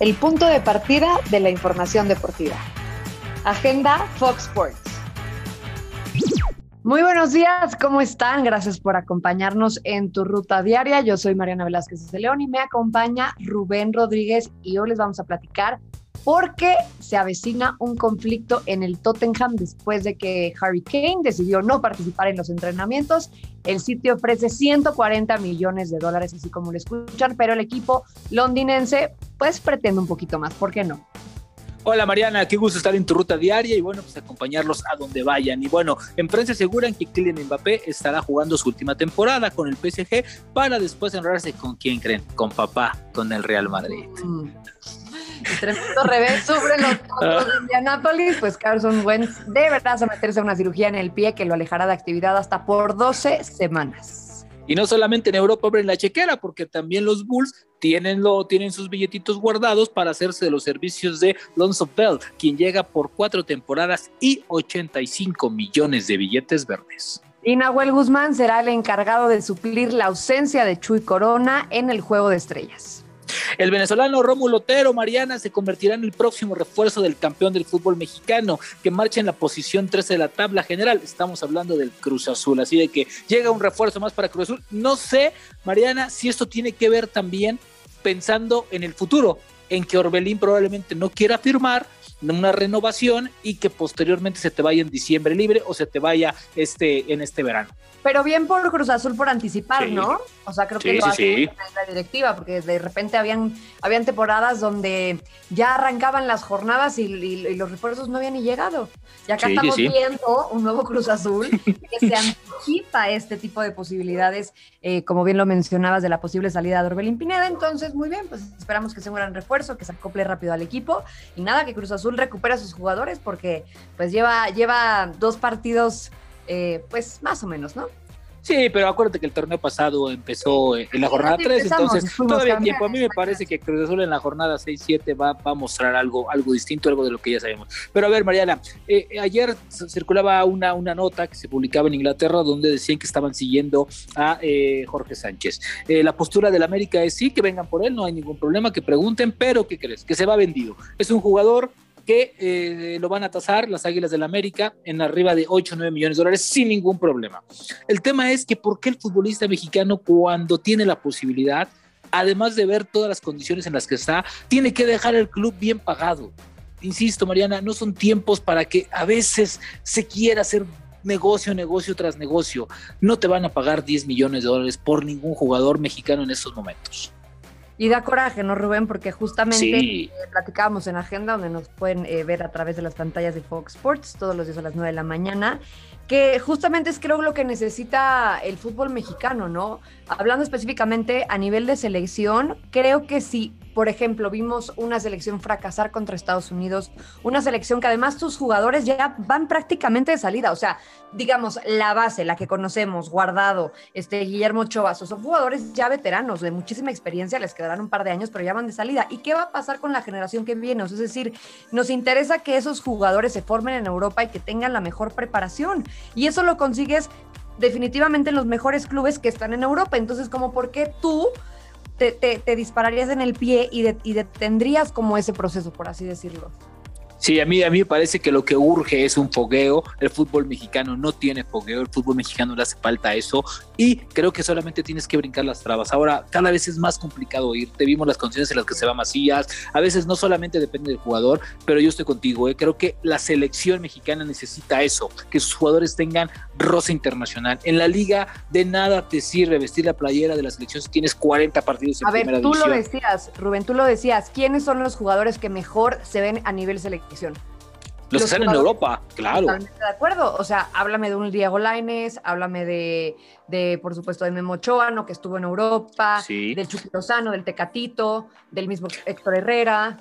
el punto de partida de la información deportiva. Agenda Fox Sports. Muy buenos días, ¿cómo están? Gracias por acompañarnos en tu ruta diaria. Yo soy Mariana Velázquez de León y me acompaña Rubén Rodríguez y hoy les vamos a platicar porque se avecina un conflicto en el Tottenham después de que Harry Kane decidió no participar en los entrenamientos. El sitio ofrece 140 millones de dólares, así como lo escuchan, pero el equipo londinense pues pretende un poquito más, ¿por qué no? Hola Mariana, qué gusto estar en tu ruta diaria y bueno, pues acompañarlos a donde vayan. Y bueno, en prensa aseguran que Kylian Mbappé estará jugando su última temporada con el PSG para después enrollarse con quién creen, con papá, con el Real Madrid. Mm. Tremendo revés sufren los otros de Indianapolis, pues Carson Wentz debe someterse a una cirugía en el pie que lo alejará de actividad hasta por 12 semanas. Y no solamente en Europa abren la chequera, porque también los Bulls tienen, lo, tienen sus billetitos guardados para hacerse de los servicios de Lonzo Bell, quien llega por cuatro temporadas y 85 millones de billetes verdes. Y Nahuel Guzmán será el encargado de suplir la ausencia de Chuy Corona en el Juego de Estrellas. El venezolano Rómulo Otero Mariana se convertirá en el próximo refuerzo del campeón del fútbol mexicano, que marcha en la posición 13 de la tabla general. Estamos hablando del Cruz Azul, así de que llega un refuerzo más para Cruz Azul. No sé, Mariana, si esto tiene que ver también pensando en el futuro, en que Orbelín probablemente no quiera firmar una renovación y que posteriormente se te vaya en diciembre libre o se te vaya este en este verano. Pero bien por Cruz Azul por anticipar, ¿no? O sea, creo que lo hace la directiva, porque de repente habían, habían temporadas donde ya arrancaban las jornadas y, los refuerzos no habían ni llegado. Y acá estamos viendo un nuevo Cruz Azul que se anticipa este tipo de posibilidades, eh, como bien lo mencionabas, de la posible salida de Orbelín Pineda. Entonces, muy bien, pues esperamos que sea un gran refuerzo, que se acople rápido al equipo. Y nada, que Cruz Azul recupere a sus jugadores, porque pues lleva, lleva dos partidos eh, pues más o menos, ¿no? Sí, pero acuérdate que el torneo pasado empezó en la jornada 3, entonces todavía hay tiempo. A mí me parece que Cruz Azul en la jornada 6-7 va, va, a mostrar algo, algo distinto, algo de lo que ya sabemos. Pero a ver, Mariana, eh, ayer circulaba una, una nota que se publicaba en Inglaterra donde decían que estaban siguiendo a eh, Jorge Sánchez. la postura del América es sí, que vengan por él, no hay ningún problema, que pregunten, pero ¿qué crees? Que se va vendido. Es un jugador que eh, lo van a tasar las Águilas del la América en arriba de 8 o 9 millones de dólares sin ningún problema. El tema es que por qué el futbolista mexicano cuando tiene la posibilidad, además de ver todas las condiciones en las que está, tiene que dejar el club bien pagado. Insisto, Mariana, no son tiempos para que a veces se quiera hacer negocio, negocio tras negocio. No te van a pagar 10 millones de dólares por ningún jugador mexicano en estos momentos. Y da coraje, ¿no, Rubén? Porque justamente eh, platicábamos en agenda, donde nos pueden eh, ver a través de las pantallas de Fox Sports todos los días a las 9 de la mañana, que justamente es creo lo que necesita el fútbol mexicano, ¿no? Hablando específicamente a nivel de selección, creo que sí por ejemplo, vimos una selección fracasar contra Estados Unidos, una selección que además tus jugadores ya van prácticamente de salida, o sea, digamos, la base, la que conocemos, Guardado, este Guillermo Chovazo, son jugadores ya veteranos, de muchísima experiencia, les quedarán un par de años, pero ya van de salida. ¿Y qué va a pasar con la generación que viene? es decir, nos interesa que esos jugadores se formen en Europa y que tengan la mejor preparación. Y eso lo consigues definitivamente en los mejores clubes que están en Europa. Entonces, como por qué tú te, dispararías en el pie y, y detendrías como ese proceso, por así decirlo. Sí, a mí, a mí me parece que lo que urge es un fogueo. El fútbol mexicano no tiene fogueo, el fútbol mexicano le hace falta eso y creo que solamente tienes que brincar las trabas. Ahora, cada vez es más complicado ir. Te vimos las condiciones en las que se va Macías. A veces no solamente depende del jugador, pero yo estoy contigo. ¿eh? Creo que la selección mexicana necesita eso, que sus jugadores tengan rosa internacional. En la liga de nada te sirve vestir la playera de la selección si tienes 40 partidos en a ver, tú lo decías, Rubén, tú lo decías. ¿Quiénes son los jugadores que mejor se ven a nivel selección? Los, que están en Europa, claro. Totalmente de acuerdo. O sea, háblame de un Diego Laines, háblame de, de, por supuesto, de Memo Ochoa, que estuvo en Europa, del Chucky Lozano, del Tecatito, del mismo Héctor Herrera.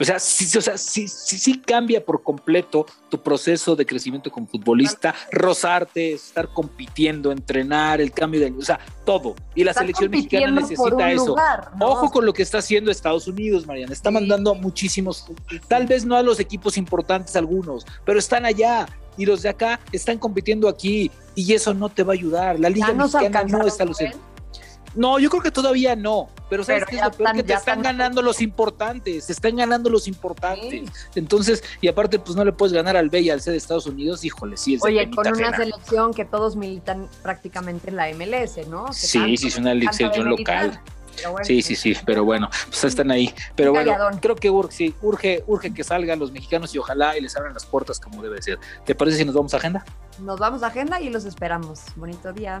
O sea, sí, o sea, sí, sí, cambia por completo tu proceso de crecimiento como futbolista, rozarte, estar compitiendo, entrenar, el cambio de, o sea, todo. Y la selección mexicana necesita eso. Ojo con lo que está haciendo Estados Unidos, Mariana. Está mandando a muchísimos, tal vez no a los equipos importantes algunos, pero están allá. Y los de acá están compitiendo aquí y eso no te va a ayudar. La Liga Mexicana no está luciendo No, yo creo que todavía no, pero sabes que es lo peor que te están, ganando los importantes, se están ganando los importantes. Entonces, y aparte, pues no le puedes ganar al B y al C de Estados Unidos, híjole, sí es Oye, con una selección que todos militan prácticamente en la MLS, ¿no? sí, sí, es una selección local. sí, sí, sí, pero bueno, pues están ahí. Pero bueno, creo que urge, sí, urge, urge que salgan los mexicanos y ojalá y les abran las puertas como debe ser. ¿Te parece si nos vamos a agenda? Nos vamos a agenda y los esperamos. Bonito día.